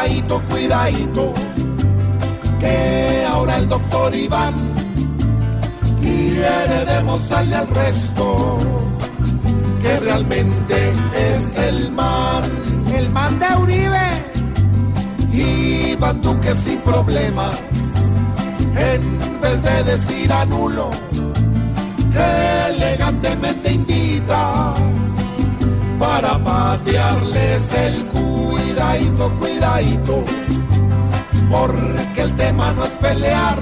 cuidadito, cuidadito, que ahora el doctor Iván quiere demostrarle al resto que realmente es el man. El man de Uribe. Iván Duque sin problemas, en vez de decir anulo, elegantemente invita para patearles el cuidadito, cuidadito, porque el tema no es pelear,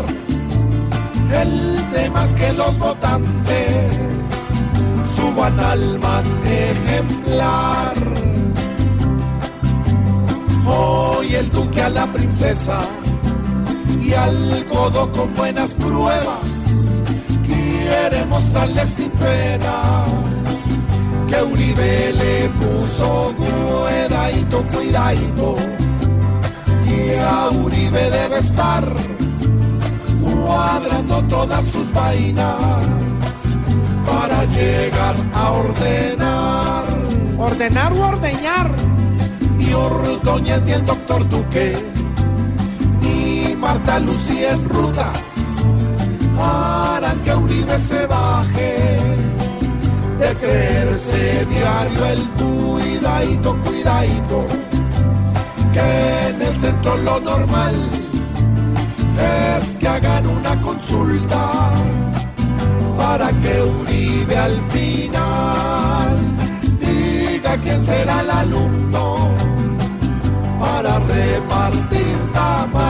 el tema es que los votantes suban al más ejemplar. Hoy el duque a la princesa y al codo con buenas pruebas quiere mostrarle sin pena que Uribe le puso cuidadito, cuidadito y a Uribe debe estar cuadrando todas sus vainas para llegar a ordenar. Ordenar o ordeñar. Ni Ordóñez ni el doctor Duque, ni Marta Lucía en rutas harán que Uribe se baje de creerse diario el que en el centro lo normal es que hagan una consulta para que Uribe al final diga quién será el alumno para repartir tamal.